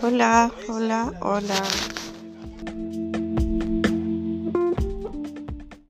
Hola, hola, hola.